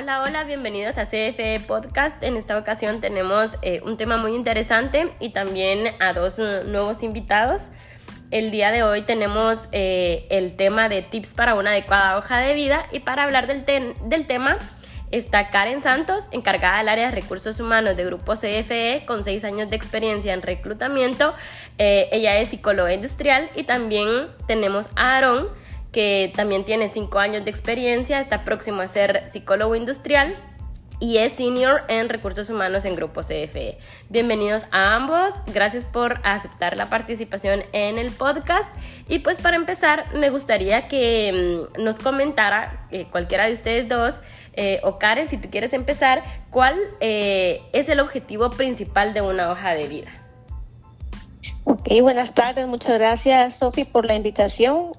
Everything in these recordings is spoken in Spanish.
Hola, hola, bienvenidos a CFE Podcast. En esta ocasión tenemos eh, un tema muy interesante y también a dos uh, nuevos invitados. El día de hoy tenemos eh, el tema de tips para una adecuada hoja de vida y para hablar del, tema está Karen Santos, encargada del área de recursos humanos de Grupo CFE, con seis años de experiencia en reclutamiento. Eh, ella es psicóloga industrial y también tenemos a Aaron que también tiene cinco años de experiencia, está próximo a ser psicólogo industrial y es senior en recursos humanos en Grupo CFE. Bienvenidos a ambos, gracias por aceptar la participación en el podcast. Y pues para empezar, me gustaría que mm, nos comentara eh, cualquiera de ustedes dos, eh, o Karen, si tú quieres empezar, cuál eh, es el objetivo principal de una hoja de vida. Ok, buenas tardes. Muchas gracias, Sofi, por la invitación.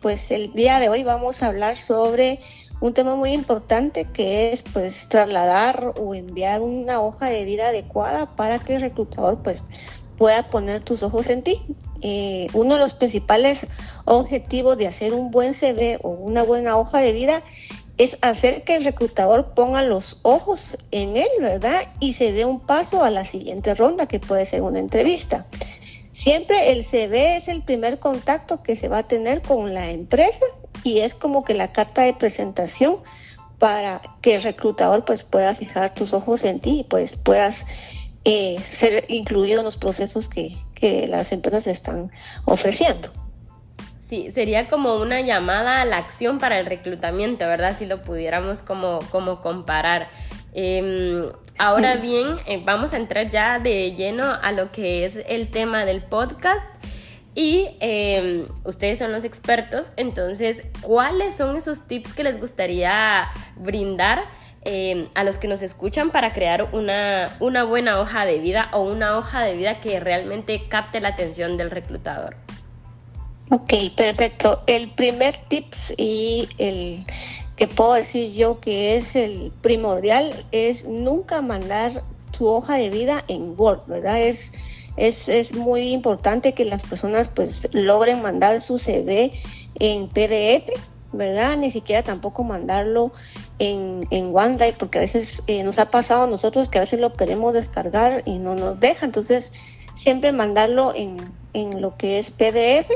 Pues el día de hoy vamos a hablar sobre un tema muy importante que es pues trasladar o enviar una hoja de vida adecuada para que el reclutador pues pueda poner tus ojos en ti. Eh, uno de los principales objetivos de hacer un buen CV o una buena hoja de vida es hacer que el reclutador ponga los ojos en él, ¿verdad? Y se dé un paso a la siguiente ronda, que puede ser una entrevista. Siempre el CV es el primer contacto que se va a tener con la empresa y es como que la carta de presentación para que el reclutador pues pueda fijar tus ojos en ti y pues puedas eh, ser incluido en los procesos que, que las empresas están ofreciendo. Sí, sería como una llamada a la acción para el reclutamiento, ¿verdad? Si lo pudiéramos como, como comparar. Em, ahora bien, eh, vamos a entrar ya de lleno a lo que es el tema del podcast. Y em, ustedes son los expertos, entonces, ¿cuáles son esos tips que les gustaría brindar em, a los que nos escuchan para crear una, una buena hoja de vida o una hoja de vida que realmente capte la atención del reclutador? Ok, perfecto. El primer tips y el que puedo decir yo que es el primordial es nunca mandar tu hoja de vida en Word, ¿verdad? Es, es, es muy importante que las personas pues logren mandar su CV en PDF, ¿verdad? Ni siquiera tampoco mandarlo en, en OneDrive, porque a veces eh, nos ha pasado a nosotros que a veces lo queremos descargar y no nos deja. Entonces, siempre mandarlo en, en lo que es PDF.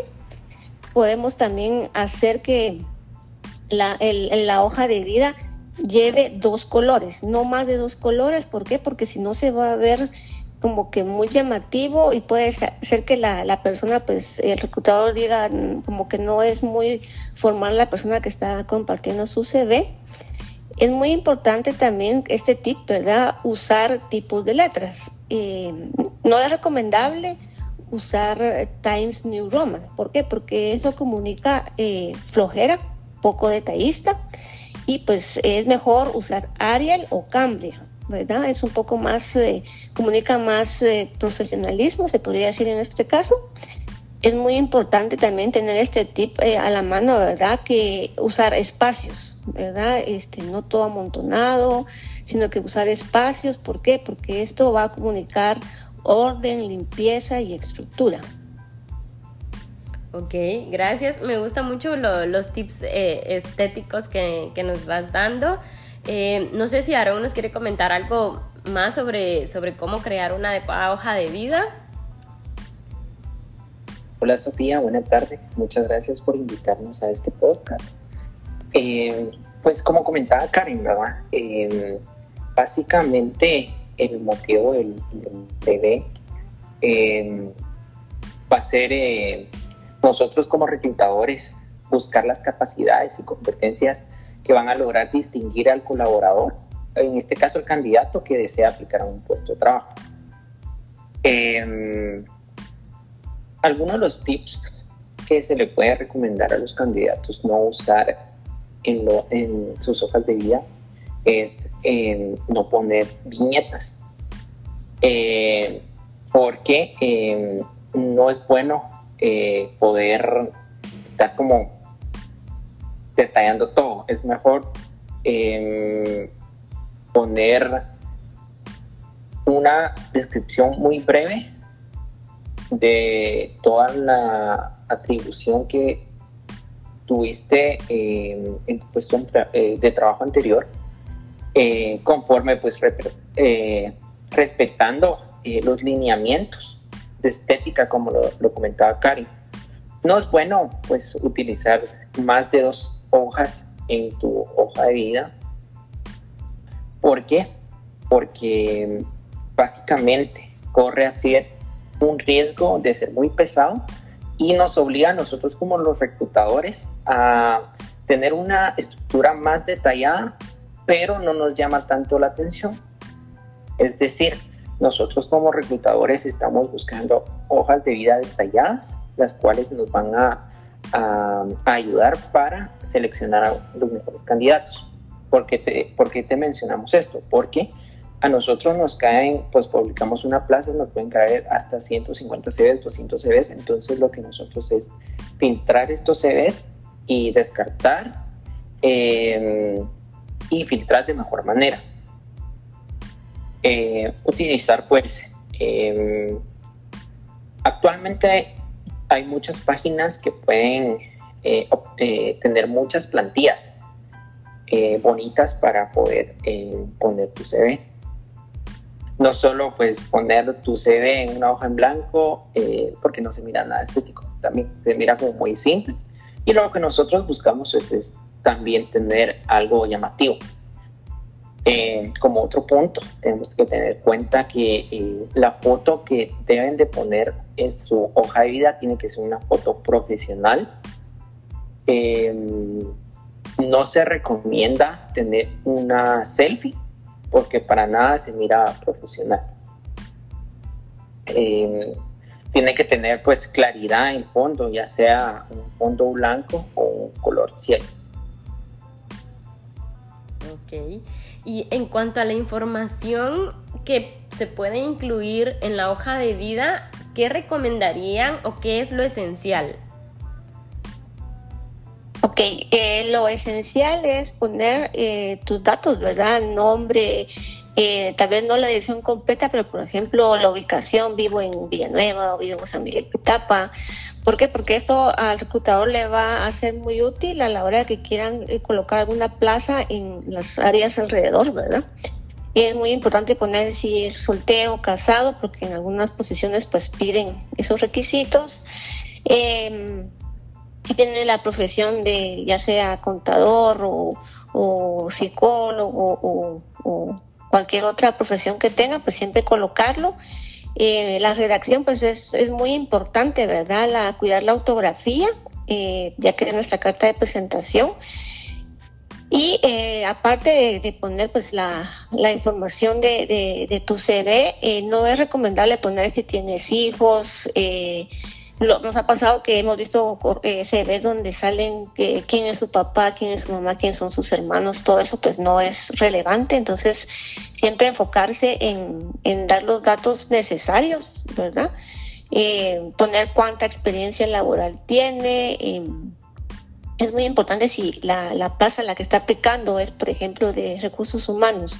Podemos también hacer que la, la hoja de vida lleve dos colores, no más de dos colores. ¿Por qué? Porque si no se va a ver como que muy llamativo y puede ser que la, la, persona, pues el reclutador diga mm, como que no es muy formal la persona que está compartiendo su CV. Es muy importante también este tip, ¿verdad? Usar tipos de letras. Eh, no es recomendable usar Times New Roman. ¿Por qué? Porque eso comunica eh, flojera poco detallista y pues es mejor usar Arial o Cambria, ¿verdad? Es un poco más, eh, comunica más eh, profesionalismo, se podría decir en este caso. Es muy importante también tener este tip eh, a la mano, ¿verdad? Que usar espacios, ¿verdad? Este, no todo amontonado, sino que usar espacios. ¿Por qué? Porque esto va a comunicar orden, limpieza y estructura. Ok, gracias. Me gustan mucho los tips eh, estéticos que, nos vas dando. Eh, no sé si Aaron nos quiere comentar algo más sobre, sobre cómo crear una adecuada hoja de vida. Hola Sofía, buenas tardes. Muchas gracias por invitarnos a este podcast. Eh, pues como comentaba Karen, ¿verdad? básicamente el motivo del, del bebé va a ser nosotros como reclutadores buscar las capacidades y competencias que van a lograr distinguir al colaborador, en este caso el candidato que desea aplicar a un puesto de trabajo. Eh, algunos de los tips que se le puede recomendar a los candidatos no usar en, en sus hojas de vida es em, no poner viñetas, eh, porque em, no es bueno eh, poder estar como detallando todo. Es mejor em, poner una descripción muy breve de toda la atribución que tuviste em, en tu puesto eh, de trabajo anterior eh, conforme pues respetando los lineamientos de estética como lo, lo, comentaba Cari. No es bueno pues utilizar más de dos hojas en tu hoja de vida. ¿Por qué? Porque básicamente corre así un riesgo de ser muy pesado y nos obliga a nosotros como los reclutadores a tener una estructura más detallada, pero no nos llama tanto la atención. Es decir, nosotros como reclutadores estamos buscando hojas de vida detalladas, las cuales nos van a, ayudar para seleccionar a los mejores candidatos. ¿Por qué, te, ¿Por qué te mencionamos esto? Porque a nosotros nos caen, pues publicamos una plaza, nos pueden caer hasta 150 CVs, 200 CVs, entonces lo que nosotros es filtrar estos CVs y descartar em, y filtrar de mejor manera. Eh, utilizar pues, em, actualmente hay muchas páginas que pueden eh, eh, tener muchas plantillas bonitas para poder poner tu CV no solo pues poner tu CV en una hoja en blanco eh, porque no se mira nada estético, también se mira como muy simple. Y lo que nosotros buscamos es, también tener algo llamativo. Eh, como otro punto, tenemos que tener cuenta que eh, la foto que deben de poner en su hoja de vida tiene que ser una foto profesional. no se recomienda tener una selfie porque para nada se mira profesional. Eh, tiene que tener pues claridad en fondo, ya sea un fondo blanco o un color cielo. Ok. Y en cuanto a la información que se puede incluir en la hoja de vida, ¿qué recomendarían o qué es lo esencial? Ok, eh, lo esencial es poner eh, tus datos, ¿verdad? Nombre, eh, tal vez no la dirección completa, pero por ejemplo la ubicación, vivo en Villanueva o vivo en San Miguel Pitapa. ¿Por qué? Porque esto al reclutador le va a ser muy útil a la hora que quieran colocar alguna plaza en las áreas alrededor, ¿verdad? Y es muy importante poner si es soltero o casado, porque en algunas posiciones pues piden esos requisitos. Eh, tiene la profesión de ya sea contador o, psicólogo o, cualquier otra profesión que tenga, pues siempre colocarlo. Eh, la redacción pues es, es, muy importante, ¿verdad? La, cuidar la ortografía, eh, ya que es nuestra carta de presentación. Y eh, aparte de, poner pues la, la información de, de, tu CV, no es recomendable poner si tienes hijos, nos ha pasado que hemos visto eh, donde salen que, quién es su papá, quién es su mamá, quién son sus hermanos, todo eso pues no es relevante, entonces siempre enfocarse en, dar los datos necesarios, ¿verdad? Eh, poner cuánta experiencia laboral tiene. Eh, es muy importante si la, la plaza la que está aplicando es, por ejemplo, de recursos humanos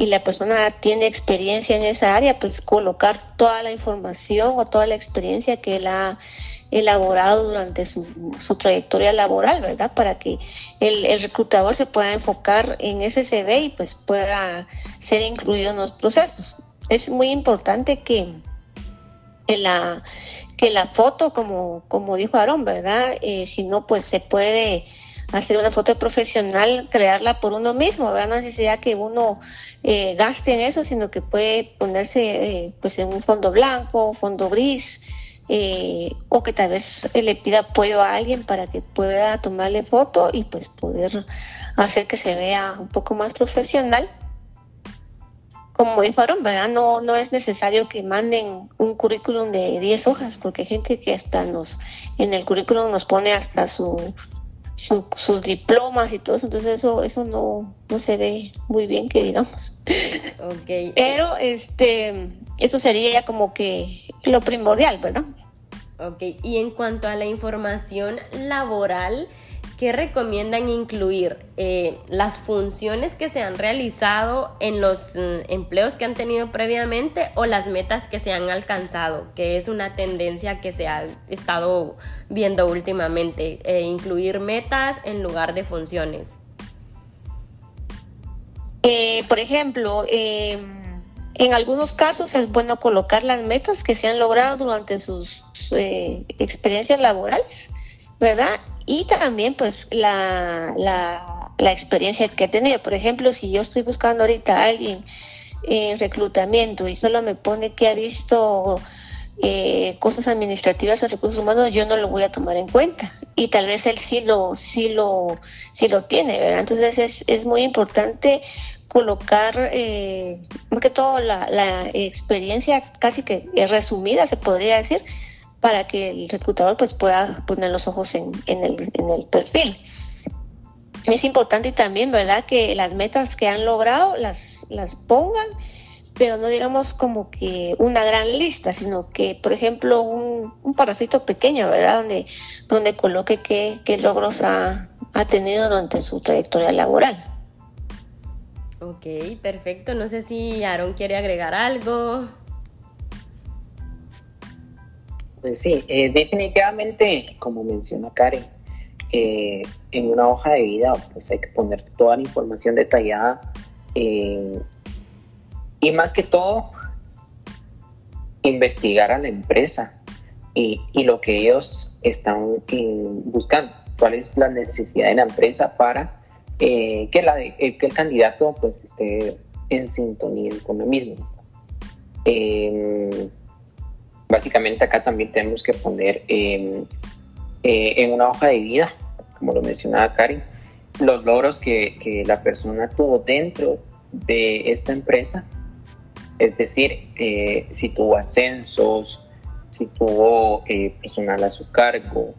y la persona tiene experiencia en esa área, pues colocar toda la información o toda la experiencia que él ha elaborado durante su, trayectoria laboral, ¿verdad? Para que el, reclutador se pueda enfocar en ese CV y pues pueda ser incluido en los procesos. Es muy importante que, la, que la foto, como, como dijo Aaron, ¿verdad? Eh, si no, pues se puede hacer una foto profesional, crearla por uno mismo, ¿verdad? No necesidad que uno eh, gaste en eso, sino que puede ponerse eh, pues en un fondo blanco, fondo gris, eh, o que tal vez le pida apoyo a alguien para que pueda tomarle foto y pues poder hacer que se vea un poco más profesional. Como dijo Aaron, ¿verdad? No, no es necesario que manden un currículum de 10 hojas, porque hay gente que hasta nos, en el currículum nos pone hasta su sus diplomas y todo eso, entonces eso, eso no, no se ve muy bien que digamos. Okay. Pero este, eso sería ya como que lo primordial, ¿verdad? Ok, y en cuanto a la información laboral, ¿qué recomiendan incluir? Eh, las funciones que se han realizado en los mm, empleos que han tenido previamente o las metas que se han alcanzado, que es una tendencia que se ha estado viendo últimamente, eh, incluir metas en lugar de funciones. Eh, por ejemplo, em, en algunos casos es bueno colocar las metas que se han logrado durante sus eh, experiencias laborales, ¿verdad? Y también pues la, la, experiencia que ha tenido. Por ejemplo, si yo estoy buscando ahorita a alguien en reclutamiento y solo me pone que ha visto eh, cosas administrativas a recursos humanos, yo no lo voy a tomar en cuenta. Y tal vez él sí lo, sí lo, sí lo tiene, ¿verdad? Entonces es, es muy importante colocar, eh, más todo, la, la experiencia casi que resumida, se podría decir, para que el reclutador pues pueda poner los ojos en, en, el, en el perfil. Es importante también, ¿verdad?, que las metas que han logrado las, las pongan pero no digamos como que una gran lista, sino que, por ejemplo, un, un parrafito pequeño, ¿verdad? Donde, donde coloque qué, qué logros ha, ha tenido durante su trayectoria laboral. Ok, perfecto. No sé si Aaron quiere agregar algo. Pues sí, eh, definitivamente, como menciona Karen, eh, en una hoja de vida pues hay que poner toda la información detallada eh, y más que todo, investigar a la empresa y, lo que ellos están buscando, cuál es la necesidad de la empresa para eh, que, eh, el candidato pues esté en sintonía con lo mismo. Em, básicamente acá también tenemos que poner em, eh, en una hoja de vida, como lo mencionaba Karen, los logros que, que la persona tuvo dentro de esta empresa. Es decir, eh, si tuvo ascensos, si tuvo eh, personal a su cargo,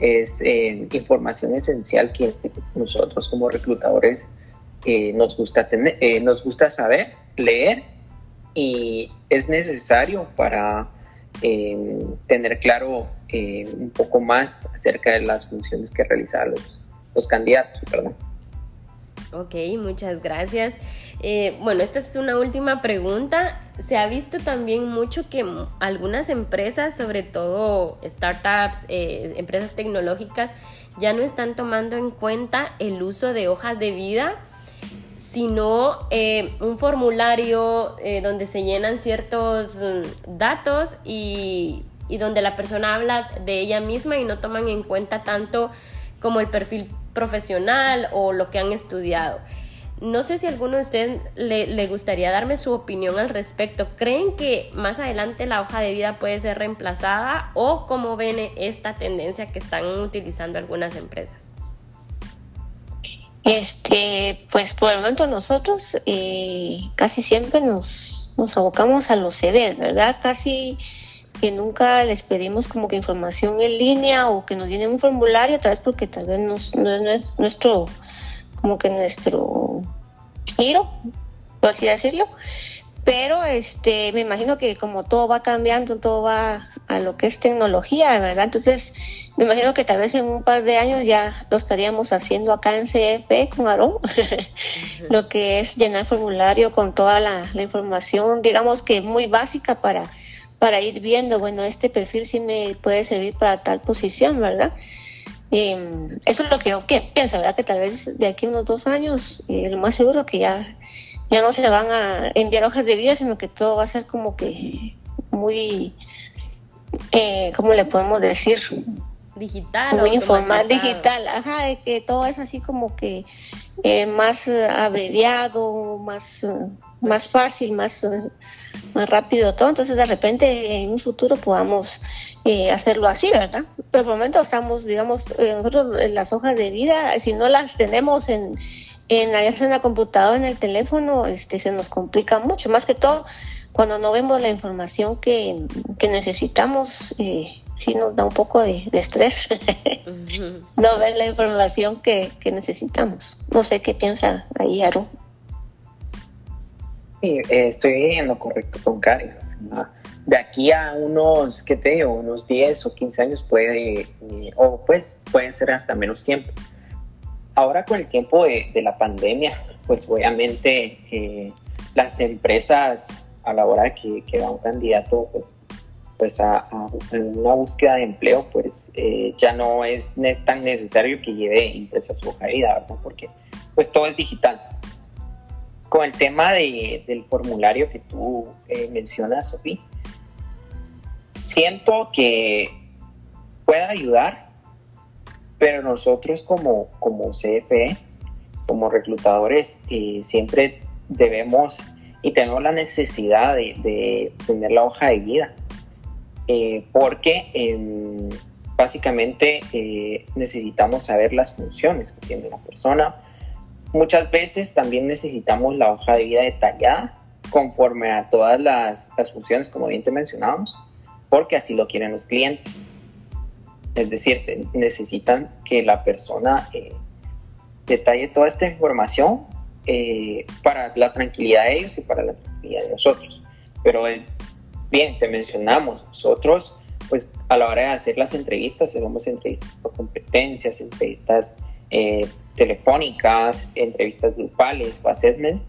es eh, información esencial que nosotros como reclutadores nos, gusta tener, nos gusta saber, leer y es necesario para tener claro un poco más acerca de las funciones que realizan los, candidatos. ¿verdad? Ok, muchas gracias. Eh, bueno, esta es una última pregunta. Se ha visto también mucho que algunas empresas, sobre todo startups, eh, empresas tecnológicas, ya no están tomando en cuenta el uso de hojas de vida, sino eh, un formulario donde se llenan ciertos mm, datos y, donde la persona habla de ella misma y no toman en cuenta tanto como el perfil profesional o lo que han estudiado. No sé si alguno de ustedes le, gustaría darme su opinión al respecto. ¿Creen que más adelante la hoja de vida puede ser reemplazada o cómo ven esta tendencia que están utilizando algunas empresas? Este, pues por el momento nosotros eh, casi siempre nos, nos abocamos a los CVs, ¿verdad? Casi que nunca les pedimos como que información en línea o que nos viene un formulario, tal vez porque tal vez no es nuestro como que nuestro giro, por así decirlo. Pero este, me imagino que como todo va cambiando, todo va a lo que es tecnología, ¿verdad? Entonces, me imagino que tal vez en un par de años ya lo estaríamos haciendo acá en CFP con Aarón, lo que es llenar formulario con toda la, información, digamos que muy básica para, para ir viendo, bueno, este perfil sí me puede servir para tal posición, ¿verdad? Em, eso es lo que yo pienso, ¿verdad? Que tal vez de aquí a unos dos años, eh, lo más seguro que ya, ya no se van a enviar hojas de vida, sino que todo va a ser como que muy, eh, ¿cómo le podemos decir? Digital. Muy informal, digital, ajá, de que todo es así como que eh, más abreviado, más más fácil, más, más rápido todo. Entonces, de repente, en un futuro podamos eh, hacerlo así, ¿verdad? Pero por el momento estamos, digamos, nosotros las hojas de vida, si no las tenemos en, en, en la computadora, en el teléfono, este, se nos complica mucho. Más que todo, cuando no vemos la información que, que necesitamos, eh, sí nos da un poco de, estrés no ver la información que, que necesitamos. No sé qué piensa ahí, Aaron. Sí, eh, estoy en lo correcto con Karen. de aquí a unos, ¿qué te digo? Unos 10 o 15 años puede, eh, o pues pueden ser hasta menos tiempo. Ahora con el tiempo de, la pandemia, pues obviamente eh, las empresas a la hora que, que va un candidato pues, pues a, una búsqueda de empleo, pues ya no es tan necesario que lleve impresa su hoja de ¿verdad? Porque pues todo es digital. con el tema del formulario que tú eh, mencionas, Sofía, siento que puede ayudar, pero nosotros como, como CFE, como reclutadores, eh, siempre debemos y tenemos la necesidad de, tener la hoja de vida, eh, porque em, básicamente eh, necesitamos saber las funciones que tiene la persona. Muchas veces también necesitamos la hoja de vida detallada conforme a todas las, las funciones, como bien te mencionábamos, porque así lo quieren los clientes. Es decir, necesitan que la persona eh, detalle toda esta información eh, para la tranquilidad de ellos y para la tranquilidad de nosotros. Pero eh, bien, te mencionamos, nosotros pues a la hora de hacer las entrevistas, hacemos entrevistas por competencias, entrevistas telefónicas, entrevistas grupales o assessment,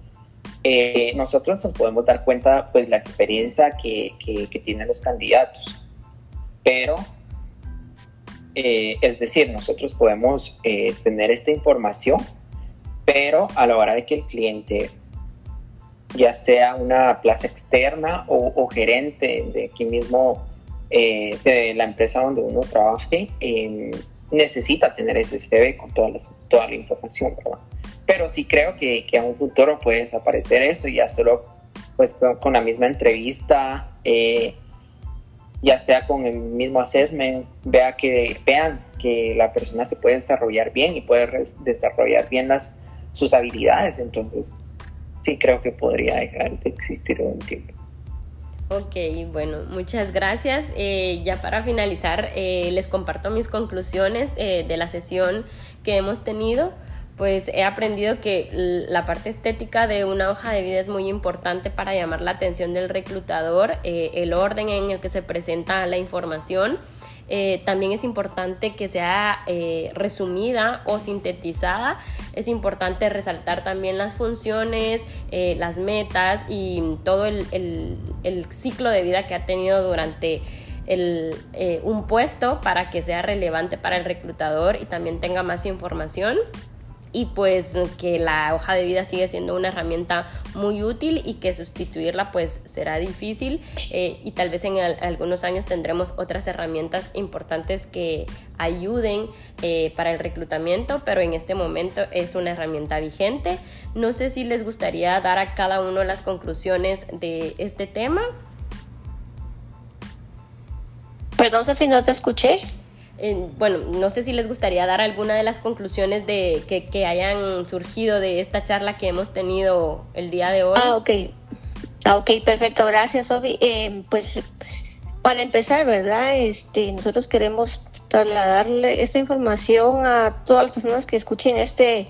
nosotros nos podemos dar cuenta pues la experiencia que, que, que tienen los candidatos. Pero eh, es decir, nosotros podemos eh, tener esta información, pero a la hora de que el cliente, ya sea una plaza externa o, gerente de aquí mismo, eh, de la empresa donde uno trabaje, necesita tener ese CV con toda la información, ¿verdad? Pero sí creo que, a un futuro puede desaparecer eso y ya solo pues con, la misma entrevista ya sea con el mismo assessment, vea que, vean que la persona se puede desarrollar bien y puede desarrollar bien las, sus habilidades. Entonces, sí creo que podría dejar de existir un tiempo. Ok, bueno, muchas gracias. Eh, ya para finalizar, eh, les comparto mis conclusiones eh, de la sesión que hemos tenido pues he aprendido que la parte estética de una hoja de vida es muy importante para llamar la atención del reclutador, eh, el orden en el que se presenta la información. Eh, también es importante que sea eh, resumida o sintetizada. Es importante resaltar también las funciones, las metas y todo el, ciclo de vida que ha tenido durante un puesto para que sea relevante para el reclutador y también tenga más información y pues que la hoja de vida sigue siendo una herramienta muy útil y que sustituirla pues será difícil eh, y tal vez en algunos años tendremos otras herramientas importantes que ayuden eh, para el reclutamiento, pero en este momento es una herramienta vigente. No sé si les gustaría dar a cada uno las conclusiones de este tema. Perdón, Sofi, no te escuché bueno, no sé si les gustaría dar alguna de las conclusiones de que, hayan surgido de esta charla que hemos tenido el día de hoy. Ah, ok. Ah, ok, perfecto. Gracias, Sofi. Eh, pues para empezar, ¿verdad? Este, nosotros queremos trasladarle esta información a todas las personas que escuchen este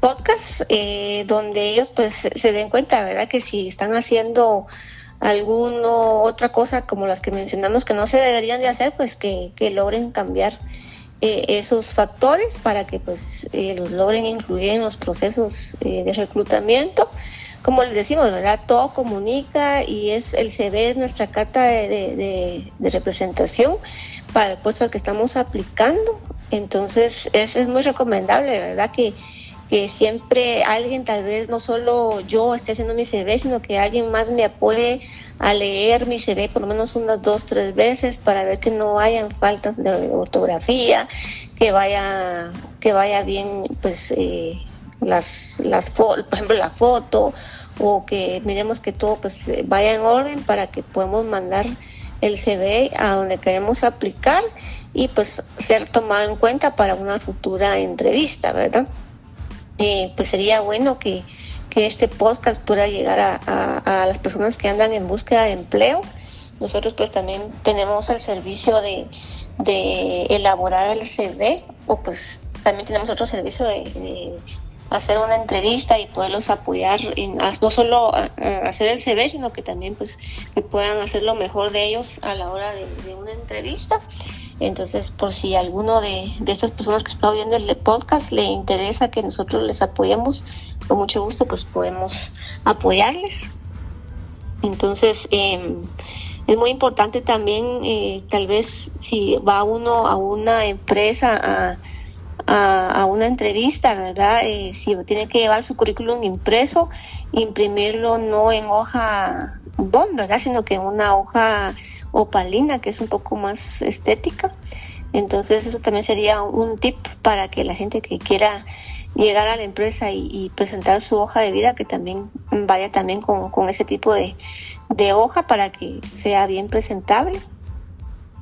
podcast, eh, donde ellos pues se den cuenta, ¿verdad? Que si están haciendo alguno otra cosa como las que mencionamos que no se deberían de hacer, pues que, logren cambiar eh, esos factores para que pues eh, los logren incluir en los procesos eh, de reclutamiento. Como les decimos, ¿verdad? Todo comunica y es el CV es nuestra carta de, representación para el puesto que estamos aplicando. Entonces, es, es muy recomendable, ¿verdad? Que, que siempre alguien, tal vez no solo yo esté haciendo mi CV, sino que alguien más me apoye a leer mi CV por lo menos unas dos, tres veces para ver que no hayan faltas de ortografía, que vaya, que vaya bien, pues, eh, las, las por ejemplo, la foto, o que miremos que todo pues vaya en orden para que podamos mandar el CV a donde queremos aplicar y pues ser tomado en cuenta para una futura entrevista, ¿verdad? Eh, pues sería bueno que, este podcast pueda llegar a, las personas que andan en búsqueda de empleo. Nosotros pues también tenemos el servicio de, elaborar el CV o pues también tenemos otro servicio de, hacer una entrevista y poderlos apoyar en no solo hacer el CV sino que también pues que puedan hacer lo mejor de ellos a la hora de una entrevista entonces, por si alguno de, estas personas que está viendo el podcast le interesa que nosotros les apoyemos, con mucho gusto, pues podemos apoyarles. Entonces, em, es muy importante también, eh, tal vez, si va uno a una empresa a, a, una entrevista, ¿verdad? Eh, si tiene que llevar su currículum impreso, imprimirlo no en hoja bond, ¿verdad? Sino que en una hoja opalina, que es un poco más estética. Entonces eso también sería un tip para que la gente que quiera llegar a la empresa y, presentar su hoja de vida, que también vaya también con, con ese tipo de, de, hoja para que sea bien presentable.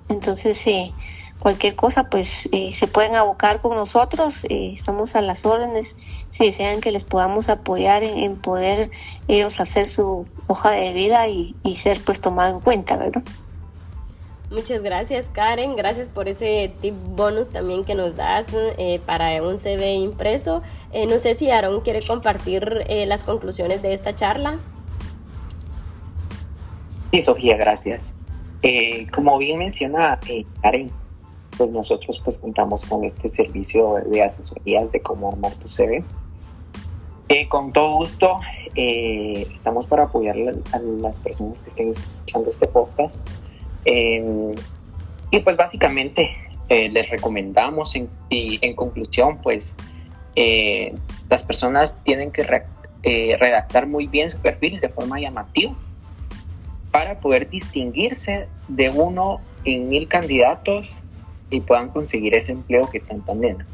Entonces, eh, cualquier cosa, pues eh, se pueden abocar con nosotros, eh, estamos a las órdenes, si desean que les podamos apoyar en, poder ellos hacer su hoja de vida y, y ser pues tomado en cuenta, ¿verdad? Muchas gracias Karen, gracias por ese tip bonus también que nos das eh, para un CV impreso. Eh, no sé si Aaron quiere compartir eh, las conclusiones de esta charla. Sí, Sofía, gracias. como bien menciona Karen, pues nosotros pues contamos con este servicio de asesoría de cómo armar tu CV. con todo gusto, estamos para apoyar a las personas que estén escuchando este podcast Em, y pues básicamente eh, les recomendamos en, y en conclusión pues eh, las personas tienen que eh, redactar muy bien su perfil de forma llamativa para poder distinguirse de uno en mil candidatos y puedan conseguir ese empleo que tanto anhelan.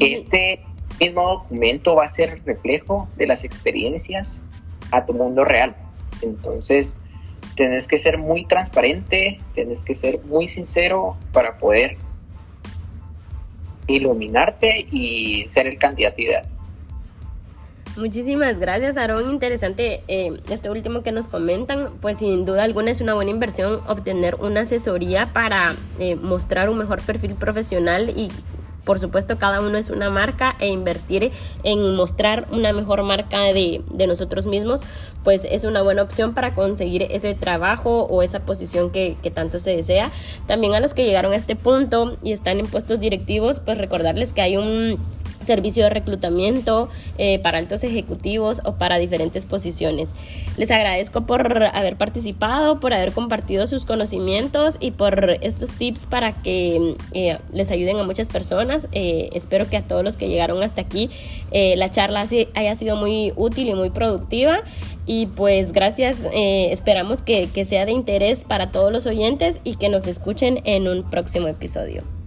Este mismo documento va a ser reflejo de las experiencias a tu mundo real. Entonces, Tienes que ser muy transparente, tienes que ser muy sincero para poder iluminarte y ser el candidato ideal. Muchísimas gracias, Aaron. Interesante eh, esto último que nos comentan. Pues sin duda alguna es una buena inversión obtener una asesoría para eh, mostrar un mejor perfil profesional y por supuesto cada uno es una marca e invertir en mostrar una mejor marca de, de nosotros mismos pues es una buena opción para conseguir ese trabajo o esa posición que, que, tanto se desea. También a los que llegaron a este punto y están en puestos directivos, pues recordarles que hay un servicio de reclutamiento eh, para altos ejecutivos o para diferentes posiciones. Les agradezco por haber participado, por haber compartido sus conocimientos y por estos tips para que eh, les ayuden a muchas personas. Eh, espero que a todos los que llegaron hasta aquí la charla haya sido muy útil y muy productiva. Y pues gracias, esperamos que sea de interés para todos los oyentes y que nos escuchen en un próximo episodio.